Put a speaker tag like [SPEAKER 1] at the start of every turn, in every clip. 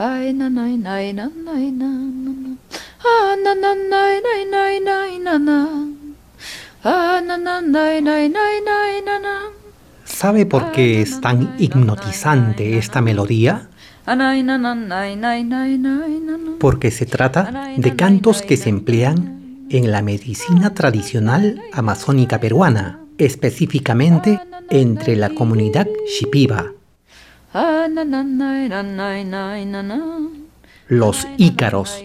[SPEAKER 1] Ay, na, na, na, na, na, na. Ah, na, na, na, na, na, na, na, na. Ah, na, na, na, na, na, na, na, na.
[SPEAKER 2] ¿Sabe por qué es tan hipnotizante esta melodía?
[SPEAKER 1] Ah.
[SPEAKER 2] Porque se trata de cantos que se emplean en la medicina tradicional amazónica peruana, específicamente entre la comunidad Shipiba, los ícaros.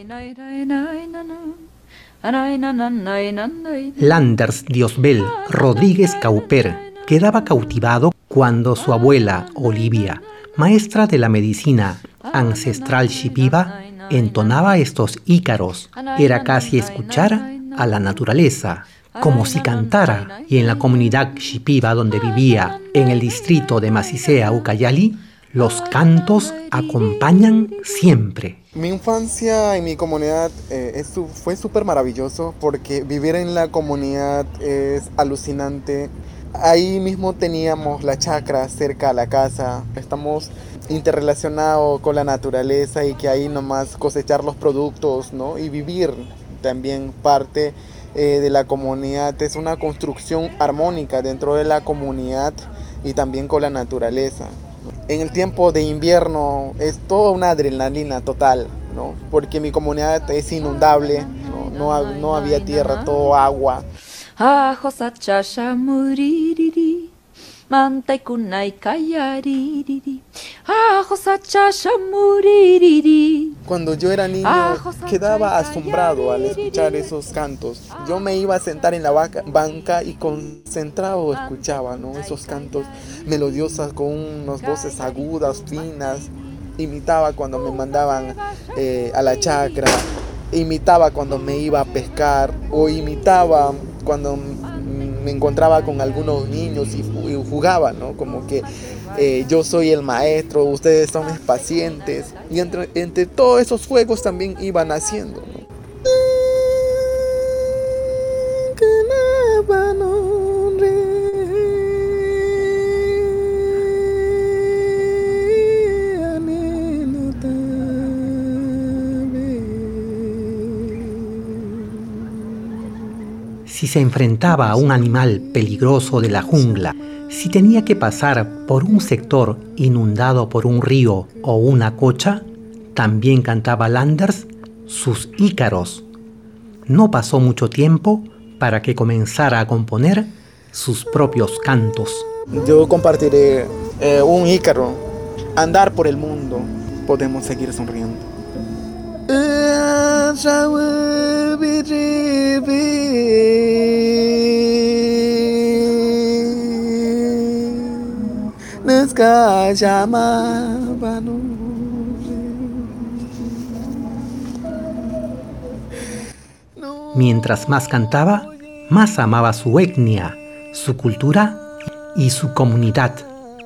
[SPEAKER 2] Landers Diosbel Rodríguez Cauper quedaba cautivado cuando su abuela, Olivia, maestra de la medicina ancestral shipiba, entonaba estos ícaros. Era casi escuchar a la naturaleza, como si cantara. Y en la comunidad shipiba donde vivía, en el distrito de Masisea, Ucayali, los cantos acompañan siempre.
[SPEAKER 3] Mi infancia en mi comunidad eh, fue súper maravilloso porque vivir en la comunidad es alucinante. Ahí mismo teníamos la chacra cerca a la casa. Estamos interrelacionados con la naturaleza y que ahí nomás cosechar los productos, ¿no? Y vivir también parte eh, de la comunidad. Es una construcción armónica dentro de la comunidad y también con la naturaleza. En el tiempo de invierno es toda una adrenalina total, ¿no? Porque mi comunidad es inundable, no, no, no había tierra, todo agua.
[SPEAKER 1] Muririri.
[SPEAKER 3] Cuando yo era niño quedaba asombrado al escuchar esos cantos. Yo me iba a sentar en la banca y concentrado escuchaba ¿no? esos cantos melodiosos con unas voces agudas, finas. Imitaba cuando me mandaban eh, a la chacra, imitaba cuando me iba a pescar o imitaba cuando me encontraba con algunos niños y, ju- y jugaba, ¿no? Como que eh, yo soy el maestro, ustedes son mis pacientes. Y entre, entre todos esos fuegos también iban haciendo.
[SPEAKER 2] Si se enfrentaba a un animal peligroso de la jungla, si tenía que pasar por un sector inundado por un río o una cocha, también cantaba Landers sus ícaros. No pasó mucho tiempo para que comenzara a componer sus propios cantos.
[SPEAKER 3] Yo compartiré eh, un ícaro, andar por el mundo, podemos seguir sonriendo.
[SPEAKER 2] Mientras más cantaba, más amaba su etnia, su cultura y su comunidad,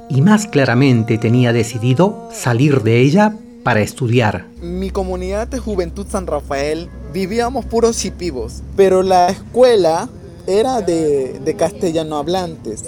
[SPEAKER 2] y más claramente tenía decidido salir de ella para estudiar.
[SPEAKER 3] Mi comunidad de Juventud San Rafael vivíamos puros chipivos, pero la escuela era de, de castellano hablantes.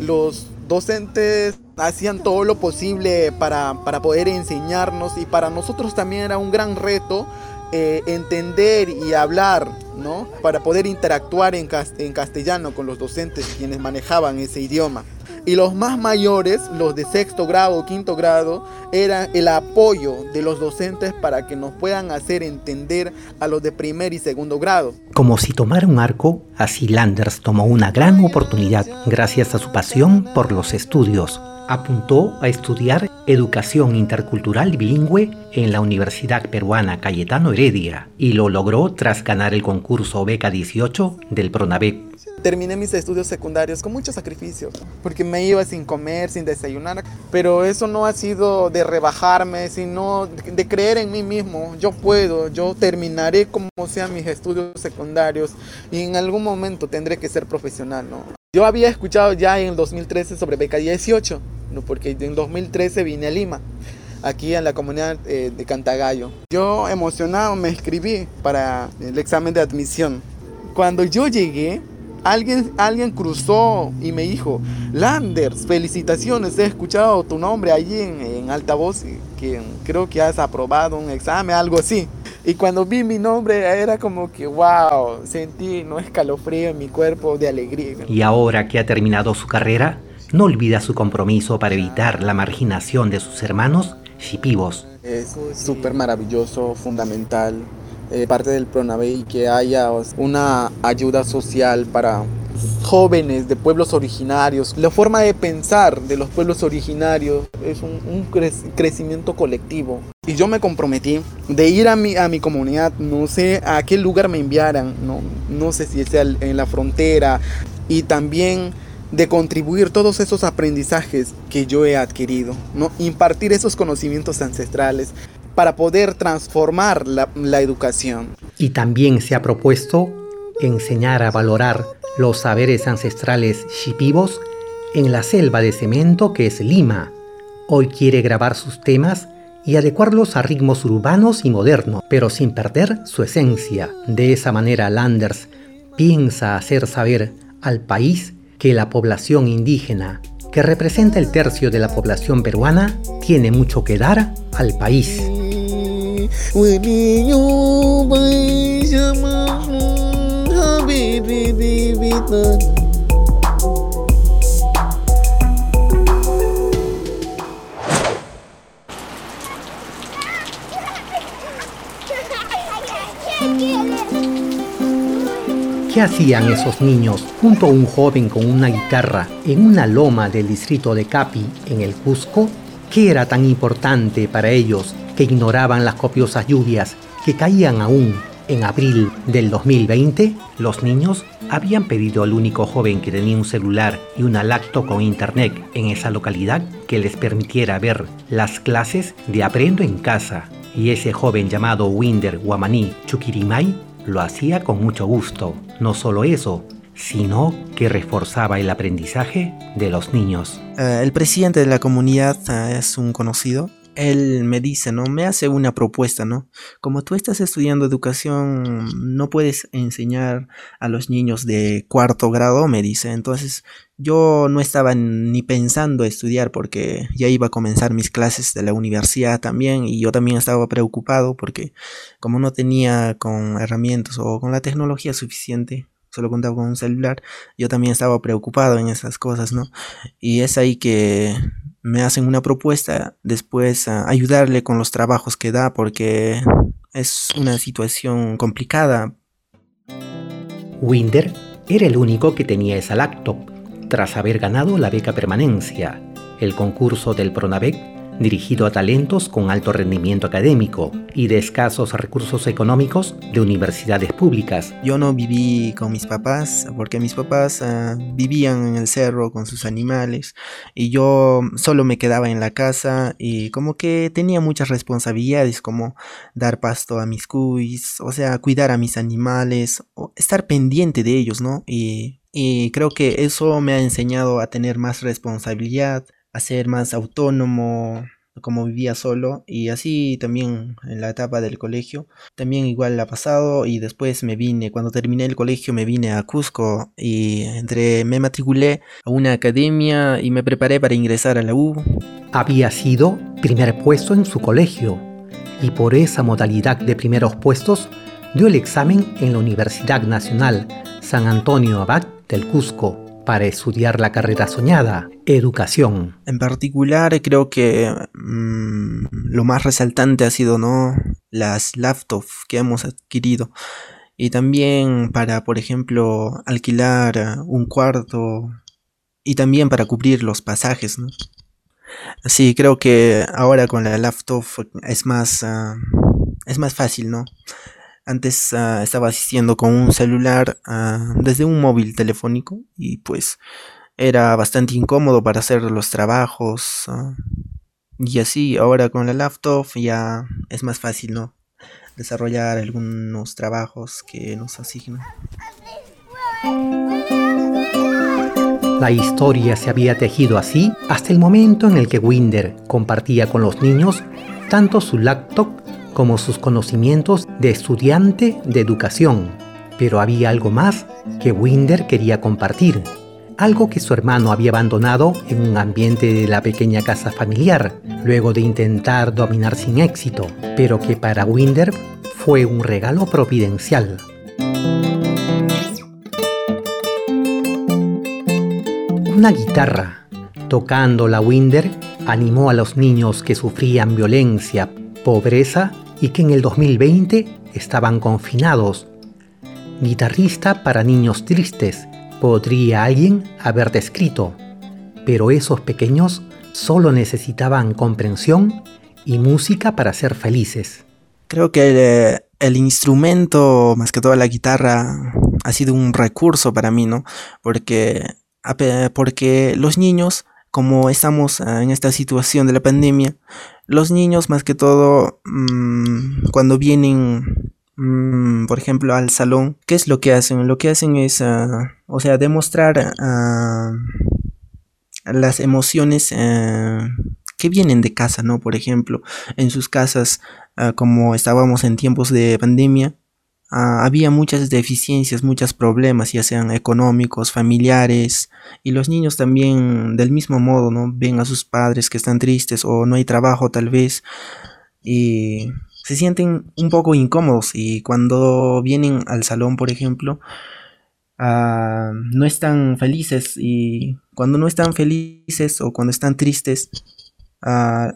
[SPEAKER 3] Los docentes hacían todo lo posible para, para poder enseñarnos y para nosotros también era un gran reto eh, entender y hablar, ¿no? Para poder interactuar en, cas- en castellano con los docentes quienes manejaban ese idioma. Y los más mayores, los de sexto grado o quinto grado, era el apoyo de los docentes para que nos puedan hacer entender a los de primer y segundo grado.
[SPEAKER 2] Como si tomara un arco, así Landers tomó una gran oportunidad gracias a su pasión por los estudios. Apuntó a estudiar educación intercultural bilingüe en la Universidad Peruana Cayetano Heredia y lo logró tras ganar el concurso Beca 18 del Pronavec.
[SPEAKER 3] Terminé mis estudios secundarios con muchos sacrificios, porque me iba sin comer, sin desayunar, pero eso no ha sido de rebajarme, sino de creer en mí mismo. Yo puedo, yo terminaré como sean mis estudios secundarios y en algún momento tendré que ser profesional, ¿no? Yo había escuchado ya en el 2013 sobre beca 18, ¿no? porque en 2013 vine a Lima, aquí en la comunidad eh, de Cantagallo. Yo emocionado me escribí para el examen de admisión. Cuando yo llegué, alguien, alguien cruzó y me dijo, Landers, felicitaciones, he escuchado tu nombre allí en, en altavoz, que creo que has aprobado un examen, algo así. Y cuando vi mi nombre era como que, wow, sentí un escalofrío en mi cuerpo de alegría.
[SPEAKER 2] Y ahora que ha terminado su carrera, no olvida su compromiso para evitar la marginación de sus hermanos shipivos.
[SPEAKER 3] Es súper maravilloso, fundamental, eh, parte del y que haya una ayuda social para jóvenes de pueblos originarios. La forma de pensar de los pueblos originarios es un, crecimiento colectivo. Y yo me comprometí de ir a mi, a mi comunidad, no sé a qué lugar me enviaran, no, no sé si sea en la frontera, y también de contribuir todos esos aprendizajes que yo he adquirido, ¿no? impartir esos conocimientos ancestrales para poder transformar la, educación.
[SPEAKER 2] Y también se ha propuesto enseñar a valorar los saberes ancestrales shipivos en la selva de cemento que es Lima. Hoy quiere grabar sus temas y adecuarlos a ritmos urbanos y modernos, pero sin perder su esencia. De esa manera Landers piensa hacer saber al país que la población indígena, que representa el tercio de la población peruana, tiene mucho que dar al país. ¿Qué hacían esos niños junto a un joven con una guitarra en una loma del distrito de Capi, en el Cusco? ¿Qué era tan importante para ellos que ignoraban las copiosas lluvias que caían aún en abril del 2020? Los niños habían pedido al único joven que tenía un celular y una lacto con internet en esa localidad que les permitiera ver las clases de Aprendo en Casa. Y ese joven llamado Winder Guamaní Chukirimay lo hacía con mucho gusto. No solo eso, sino que reforzaba el aprendizaje de los niños.
[SPEAKER 4] Eh, el presidente de la comunidad eh, es un conocido él me dice, ¿no? Me hace una propuesta, ¿no? Como tú estás estudiando educación, no puedes enseñar a los niños de cuarto grado, me dice. Entonces, yo no estaba ni pensando estudiar porque ya iba a comenzar mis clases de la universidad también y yo también estaba preocupado porque como no tenía con herramientas o con la tecnología suficiente, solo contaba con un celular, yo también estaba preocupado en esas cosas, ¿no? Y es ahí que me hacen una propuesta, después ayudarle con los trabajos que da porque es una situación complicada.
[SPEAKER 2] Winder era el único que tenía esa laptop, tras haber ganado la beca permanencia, el concurso del Pronavec dirigido a talentos con alto rendimiento académico y de escasos recursos económicos de universidades públicas.
[SPEAKER 4] Yo no viví con mis papás porque mis papás ah, vivían en el cerro con sus animales y yo solo me quedaba en la casa y como que tenía muchas responsabilidades como dar pasto a mis cuis, o sea, cuidar a mis animales, o estar pendiente de ellos, ¿no? Y, y creo que eso me ha enseñado a tener más responsabilidad, a ser más autónomo, como vivía solo y así también en la etapa del colegio también igual ha pasado y después me vine cuando terminé el colegio me vine a Cusco y entre me matriculé a una academia y me preparé para ingresar a la U.
[SPEAKER 2] Había sido primer puesto en su colegio y por esa modalidad de primeros puestos dio el examen en la Universidad Nacional San Antonio Abad del Cusco para estudiar la carrera soñada, educación.
[SPEAKER 4] En particular, creo que mm, lo más resaltante ha sido ¿no? las laptops que hemos adquirido. Y también para, por ejemplo, alquilar un cuarto y también para cubrir los pasajes. ¿no? Sí, creo que ahora con la laptop es más, ah, es más fácil, ¿no? Antes ah, estaba asistiendo con un celular ah, desde un móvil telefónico y pues era bastante incómodo para hacer los trabajos. Ah, y así, ahora con la laptop ya es más fácil, ¿no? Desarrollar algunos trabajos que nos asignan.
[SPEAKER 2] La historia se había tejido así hasta el momento en el que Winder compartía con los niños tanto su laptop como sus conocimientos de estudiante de educación. Pero había algo más que Winder quería compartir, algo que su hermano había abandonado en un ambiente de la pequeña casa familiar, luego de intentar dominar sin éxito, pero que para Winder fue un regalo providencial. Una guitarra, tocando la Winder, animó a los niños que sufrían violencia, pobreza y que en el 2020 estaban confinados. Guitarrista para niños tristes, podría alguien haber descrito, pero esos pequeños solo necesitaban comprensión y música para ser felices.
[SPEAKER 4] Creo que el, instrumento, más que toda la guitarra, ha sido un recurso para mí, ¿no? Porque, porque los niños, como estamos ah, en esta situación de la pandemia, los niños más que todo, mm, cuando vienen Mm, por ejemplo, al salón, ¿qué es lo que hacen? Lo que hacen es, ah, o sea, demostrar ah, las emociones que vienen de casa, ¿no? Por ejemplo, en sus casas, como estábamos en tiempos de pandemia, había muchas deficiencias, muchos problemas, ya sean económicos, familiares, y los niños también del mismo modo, ¿no? Ven a sus padres que están tristes o no hay trabajo tal vez, y se sienten un poco incómodos y cuando vienen al salón, por ejemplo, ah, no están felices y cuando no están felices o cuando están tristes, ah,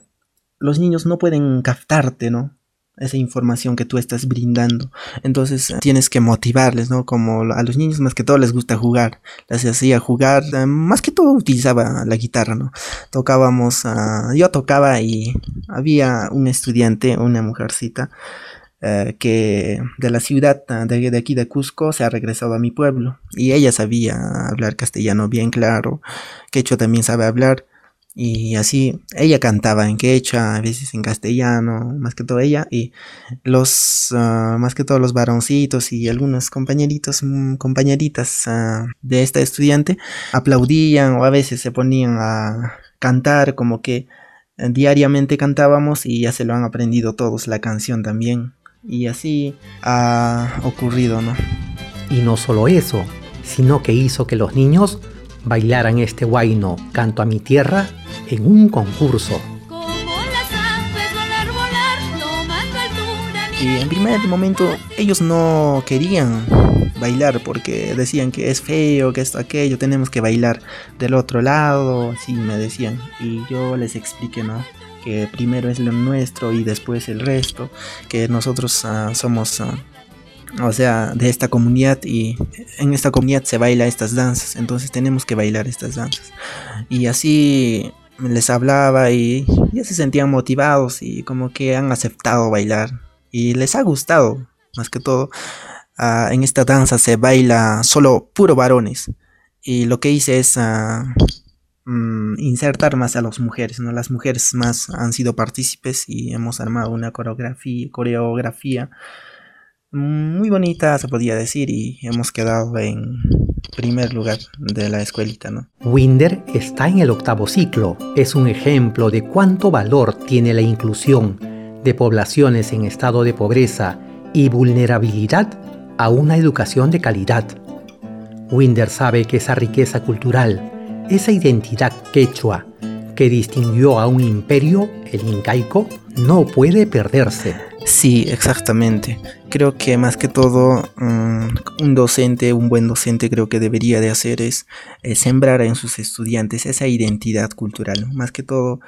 [SPEAKER 4] los niños no pueden captarte, ¿no? Esa información que tú estás brindando. Entonces tienes que motivarles, ¿no? Como a los niños más que todo les gusta jugar. Les hacía jugar, eh, más que todo utilizaba la guitarra, ¿no? Tocábamos, ah, yo tocaba y había un estudiante, una mujercita, eh, que de la ciudad ah, de, de, aquí de Cusco se ha regresado a mi pueblo y ella sabía hablar castellano bien claro, quechua también sabe hablar y así, ella cantaba en quechua, a veces en castellano, más que todo ella, y los, ah, más que todos los varoncitos y algunos compañeritos, mm, compañeritas ah, de esta estudiante aplaudían o a veces se ponían a cantar, como que diariamente cantábamos y ya se lo han aprendido todos la canción también. Y así ha ocurrido, ¿no?
[SPEAKER 2] Y no solo eso, sino que hizo que los niños bailaran este guayno Canto a mi tierra en un concurso.
[SPEAKER 4] Y en primer momento ellos no querían bailar porque decían que es feo, que esto, aquello, tenemos que bailar del otro lado, así me decían. Y yo les expliqué, ¿no? Que primero es lo nuestro y después el resto, que nosotros ah, somos ah, o sea, de esta comunidad y en esta comunidad se baila estas danzas, entonces tenemos que bailar estas danzas. Y así les hablaba y ya se sentían motivados y como que han aceptado bailar y les ha gustado, más que todo. Ah, en esta danza se baila solo puro varones y lo que hice es ah, mm, insertar más a las mujeres, ¿no? Las mujeres más han sido partícipes y hemos armado una coreografía, coreografía muy bonita, se podía decir, y hemos quedado en primer lugar de la escuelita, ¿no?
[SPEAKER 2] Winder está en el octavo ciclo. Es un ejemplo de cuánto valor tiene la inclusión de poblaciones en estado de pobreza y vulnerabilidad a una educación de calidad. Winder sabe que esa riqueza cultural, esa identidad quechua que distinguió a un imperio, el incaico, no puede perderse.
[SPEAKER 4] Sí, exactamente. Creo que más que todo mm, un docente, un buen docente creo que debería de hacer es eh, sembrar en sus estudiantes esa identidad cultural. Más que todo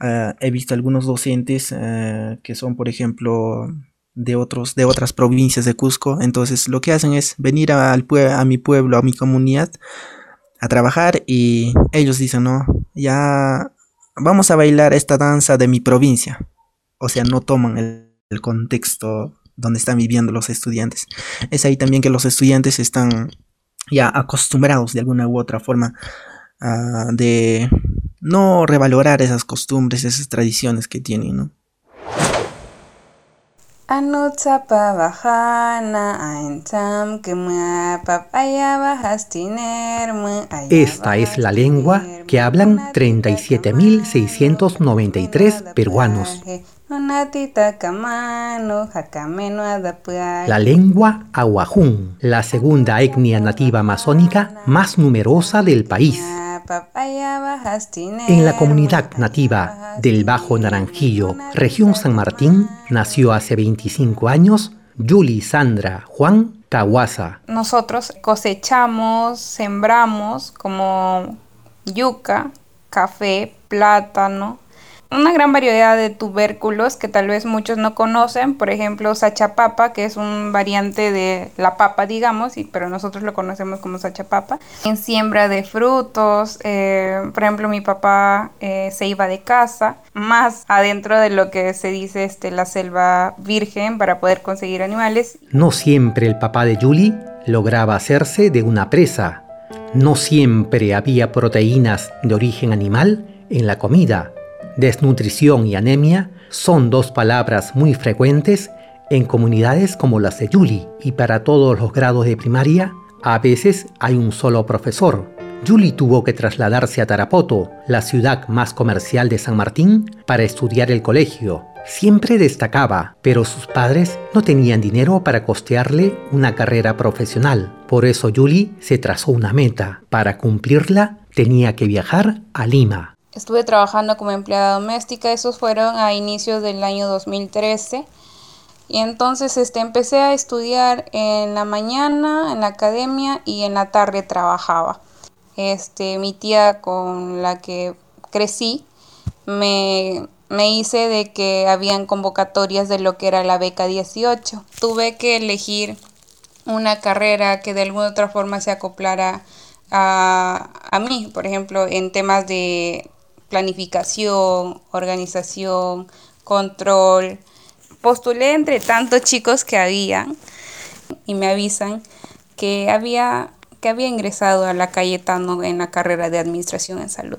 [SPEAKER 4] ah, he visto algunos docentes ah, que son, por ejemplo, de, otros, de otras provincias de Cusco. Entonces lo que hacen es venir al a mi pueblo, a mi comunidad, a trabajar y ellos dicen, no, ya vamos a bailar esta danza de mi provincia. O sea, no toman el el contexto donde están viviendo los estudiantes. Es ahí también que los estudiantes están ya acostumbrados de alguna u otra forma uh, de no revalorar esas costumbres, esas tradiciones que tienen, ¿no?
[SPEAKER 2] Esta es la lengua que hablan 37.693 peruanos. La lengua aguajún, la segunda etnia nativa amazónica más numerosa del país. En la comunidad nativa del Bajo Naranjillo, región San Martín, nació hace 25 años Yuli Sandra Juan Kawasa.
[SPEAKER 5] Nosotros cosechamos, sembramos como yuca, café, plátano, una gran variedad de tubérculos que tal vez muchos no conocen, por ejemplo sachapapa, que es un variante de la papa, digamos, y, pero nosotros lo conocemos como sachapapa. En siembra de frutos, eh, por ejemplo mi papá eh, se iba de casa, más adentro de lo que se dice este, la selva virgen para poder conseguir animales.
[SPEAKER 2] No siempre el papá de Julie lograba hacerse de una presa. No siempre había proteínas de origen animal en la comida Desnutrición y anemia son dos palabras muy frecuentes en comunidades como las de Yuli y para todos los grados de primaria a veces hay un solo profesor. Yuli tuvo que trasladarse a Tarapoto, la ciudad más comercial de San Martín, para estudiar el colegio. Siempre destacaba, pero sus padres no tenían dinero para costearle una carrera profesional. Por eso Yuli se trazó una meta. Para cumplirla tenía que viajar a Lima.
[SPEAKER 5] Estuve trabajando como empleada doméstica, esos fueron a inicios del año 2013. Y entonces este, empecé a estudiar en la mañana en la academia y en la tarde trabajaba. Este, mi tía con la que crecí me, me hice de que habían convocatorias de lo que era la beca 18. Tuve que elegir una carrera que de alguna otra forma se acoplara a, a mí, por ejemplo, en temas de planificación, organización, control. Postulé entre tantos chicos que había y me avisan que había, que había ingresado a la Cayetano en la carrera de Administración en Salud.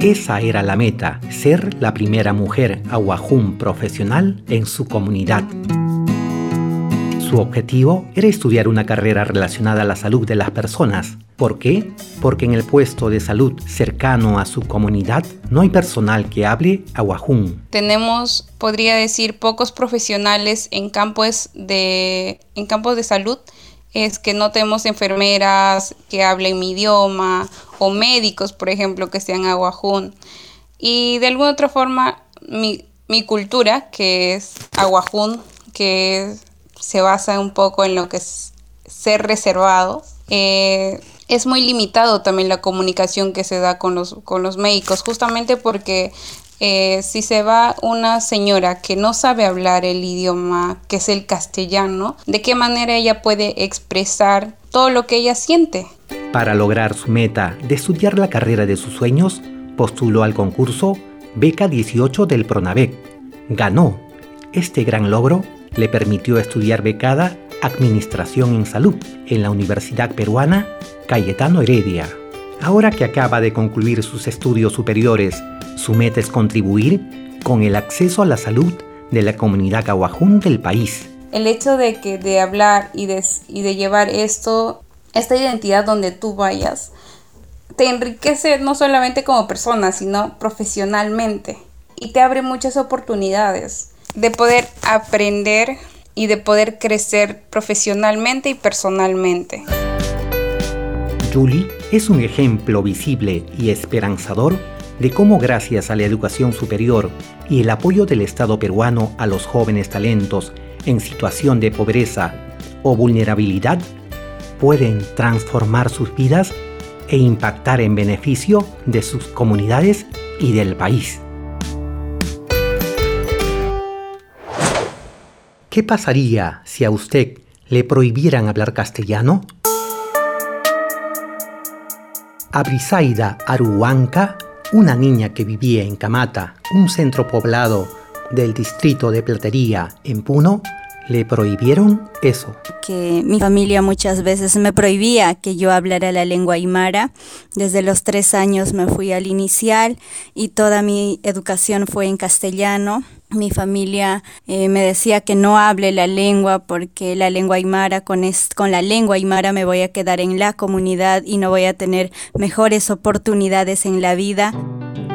[SPEAKER 2] Esa era la meta, ser la primera mujer aguajún profesional en su comunidad. Su objetivo era estudiar una carrera relacionada a la salud de las personas. ¿Por qué? Porque en el puesto de salud cercano a su comunidad no hay personal que hable aguajún.
[SPEAKER 5] Tenemos, podría decir, pocos profesionales en campos de, en campos de salud es que no tenemos enfermeras que hablen mi idioma o médicos, por ejemplo, que sean aguajún. Y de alguna otra forma, mi, mi cultura, que es aguajún, que es se basa un poco en lo que es ser reservado. Eh, es muy limitado también la comunicación que se da con los, con los médicos, justamente porque eh, si se va una señora que no sabe hablar el idioma que es el castellano, ¿de qué manera ella puede expresar todo lo que ella siente?
[SPEAKER 2] Para lograr su meta de estudiar la carrera de sus sueños, postuló al concurso Beca 18 del Pronavec. Ganó. Este gran logro le permitió estudiar becada Administración en Salud en la Universidad Peruana Cayetano Heredia. Ahora que acaba de concluir sus estudios superiores, su meta es contribuir con el acceso a la salud de la comunidad cahuajún del país.
[SPEAKER 5] El hecho de que de hablar y de, y de llevar esto, esta identidad donde tú vayas, te enriquece no solamente como persona, sino profesionalmente y te abre muchas oportunidades de poder aprender y de poder crecer profesionalmente y personalmente.
[SPEAKER 2] Julie es un ejemplo visible y esperanzador de cómo gracias a la educación superior y el apoyo del Estado peruano a los jóvenes talentos en situación de pobreza o vulnerabilidad, pueden transformar sus vidas e impactar en beneficio de sus comunidades y del país. ¿Qué pasaría si a usted le prohibieran hablar castellano? A Brisaida Aruanca, una niña que vivía en Camata, un centro poblado del distrito de Platería en Puno, le prohibieron eso.
[SPEAKER 6] Que mi familia muchas veces me prohibía que yo hablara la lengua aymara. Desde los tres años me fui al inicial y toda mi educación fue en castellano. Mi familia eh, me decía que no hable la lengua porque la lengua aymara, con, con la lengua aymara me voy a quedar en la comunidad y no voy a tener mejores oportunidades en la vida.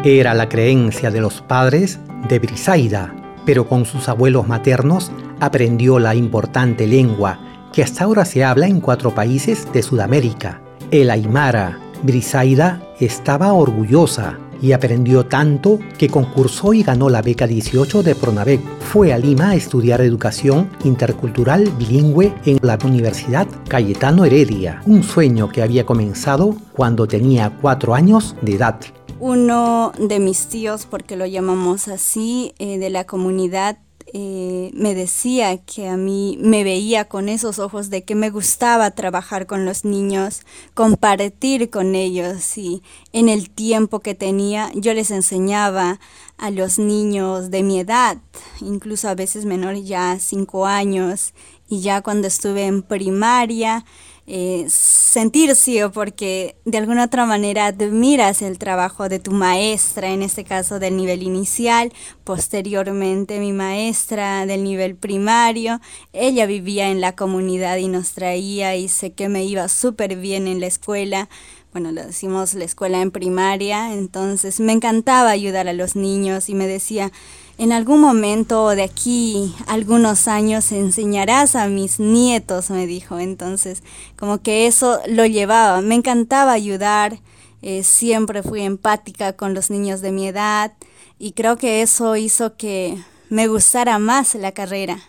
[SPEAKER 2] Era la creencia de los padres de Brisaida, pero con sus abuelos maternos aprendió la importante lengua que hasta ahora se habla en cuatro países de Sudamérica, el Aymara. Brisaida estaba orgullosa y aprendió tanto que concursó y ganó la beca 18 de Pronavec. Fue a Lima a estudiar educación intercultural bilingüe en la Universidad Cayetano Heredia, un sueño que había comenzado cuando tenía cuatro años de edad.
[SPEAKER 6] Uno de mis tíos, porque lo llamamos así, eh, de la comunidad, eh, me decía que a mí me veía con esos ojos de que me gustaba trabajar con los niños, compartir con ellos y en el tiempo que tenía yo les enseñaba a los niños de mi edad, incluso a veces menores ya cinco años y ya cuando estuve en primaria eh, sentirse porque de alguna otra manera admiras el trabajo de tu maestra, en este caso del nivel inicial, posteriormente mi maestra del nivel primario, ella vivía en la comunidad y nos traía y sé que me iba súper bien en la escuela, bueno, le decimos la escuela en primaria, entonces me encantaba ayudar a los niños y me decía, en algún momento de aquí, algunos años, enseñarás a mis nietos, me dijo. Entonces, como que eso lo llevaba. Me encantaba ayudar, eh, siempre fui empática con los niños de mi edad y creo que eso hizo que me gustara más la carrera.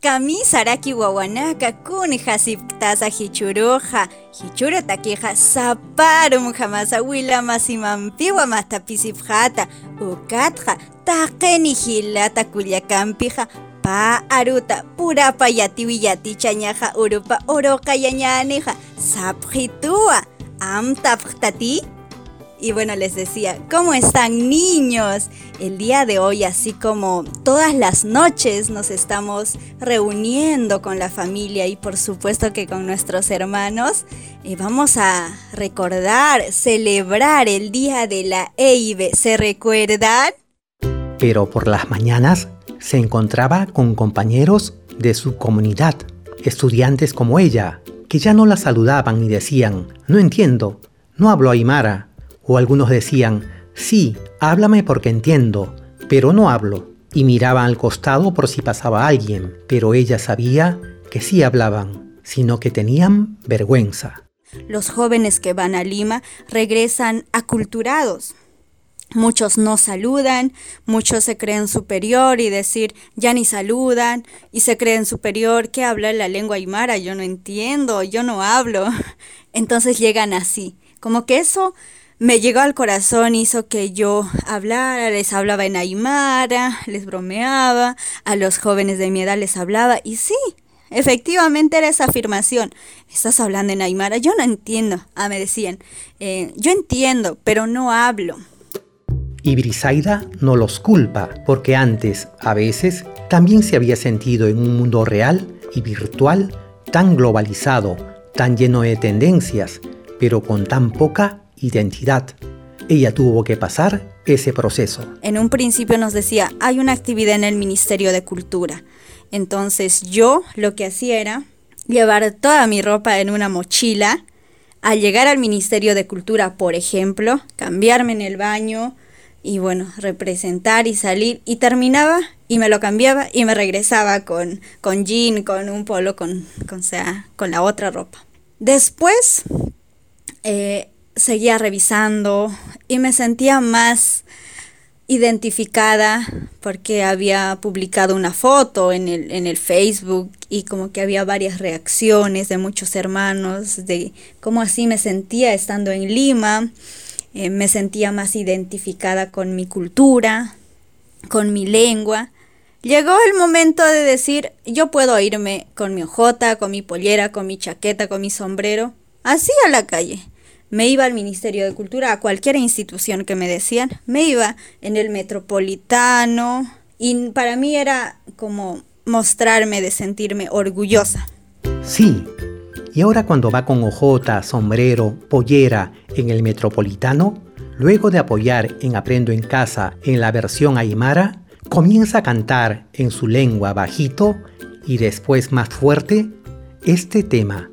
[SPEAKER 6] Kami saraki wawanaka kuni hasiptasa hichuruja. Hichuru takiha saparum jamasa wila masimampiwa mastapisiphata. Ukatja taqeni hilata kullakampiha pa aruta purapa yatiwi yatichañaja urupa uroqa yañanija sapjitua am taphtati y bueno, les decía, ¿cómo están niños? El día de hoy, así como todas las noches, nos estamos reuniendo con la familia y por supuesto que con nuestros hermanos. Eh, vamos a recordar, celebrar el día de la EIB. ¿Se recuerdan?
[SPEAKER 2] Pero por las mañanas se encontraba con compañeros de su comunidad, estudiantes como ella, que ya no la saludaban y decían, no entiendo, no hablo aymara o algunos decían, sí, háblame porque entiendo, pero no hablo. Y miraban al costado por si pasaba alguien, pero ella sabía que sí hablaban, sino que tenían vergüenza.
[SPEAKER 6] Los jóvenes que van a Lima regresan aculturados. Muchos no saludan, muchos se creen superior y decir ya ni saludan y se creen superior que habla la lengua aymara, yo no entiendo, yo no hablo. Entonces llegan así, como que eso me llegó al corazón, hizo que yo hablara, les hablaba en Aymara, les bromeaba, a los jóvenes de mi edad les hablaba, y sí, efectivamente era esa afirmación. Estás hablando en Aymara, yo no entiendo. Ah, me decían, eh, yo entiendo, pero no hablo.
[SPEAKER 2] Y Brisaida no los culpa, porque antes, a veces, también se había sentido en un mundo real y virtual tan globalizado, tan lleno de tendencias, pero con tan poca identidad. Ella tuvo que pasar ese proceso.
[SPEAKER 6] En un principio nos decía, hay una actividad en el Ministerio de Cultura. Entonces yo lo que hacía era llevar toda mi ropa en una mochila, al llegar al Ministerio de Cultura, por ejemplo, cambiarme en el baño y bueno, representar y salir y terminaba y me lo cambiaba y me regresaba con, con jean, con un polo, con, con, sea, con la otra ropa. Después eh, seguía revisando y me sentía más identificada porque había publicado una foto en el, en el Facebook y como que había varias reacciones de muchos hermanos de cómo así me sentía estando en Lima, eh, me sentía más identificada con mi cultura, con mi lengua. Llegó el momento de decir, yo puedo irme con mi ojota, con mi pollera, con mi chaqueta, con mi sombrero, así a la calle me iba al Ministerio de Cultura, a cualquier institución que me decían, me iba en el metropolitano. Y para mí era como mostrarme de sentirme orgullosa.
[SPEAKER 2] Sí, y ahora cuando va con ojota, sombrero, pollera en el metropolitano, luego de apoyar en Aprendo en Casa en la versión aymara, comienza a cantar en su lengua bajito y después más fuerte este tema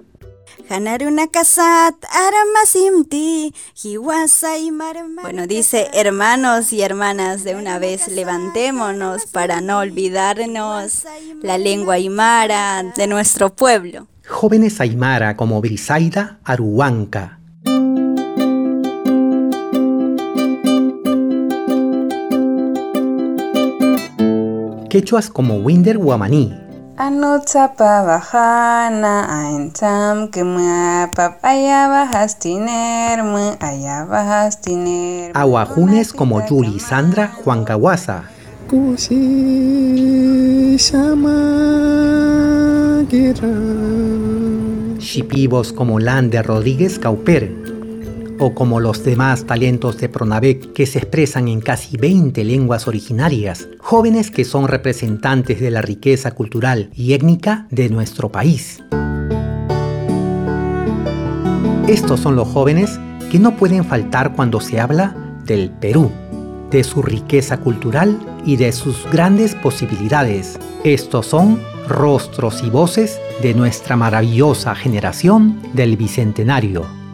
[SPEAKER 6] Bueno, dice hermanos y hermanas, de una vez levantémonos para no olvidarnos la lengua aymara de nuestro pueblo.
[SPEAKER 2] Jóvenes aymara como Brisaida Aruanca. Quechuas como Winder Guamaní,
[SPEAKER 5] Anutsapa bajana aintam que pap ayabahastiner ayabahastiner
[SPEAKER 2] Aguajunes como Yuli Sandra Juancawasa. Shipivos como Lander Rodríguez Cauper o como los demás talentos de Pronavec que se expresan en casi 20 lenguas originarias, jóvenes que son representantes de la riqueza cultural y étnica de nuestro país. Estos son los jóvenes que no pueden faltar cuando se habla del Perú, de su riqueza cultural y de sus grandes posibilidades. Estos son rostros y voces de nuestra maravillosa generación del Bicentenario.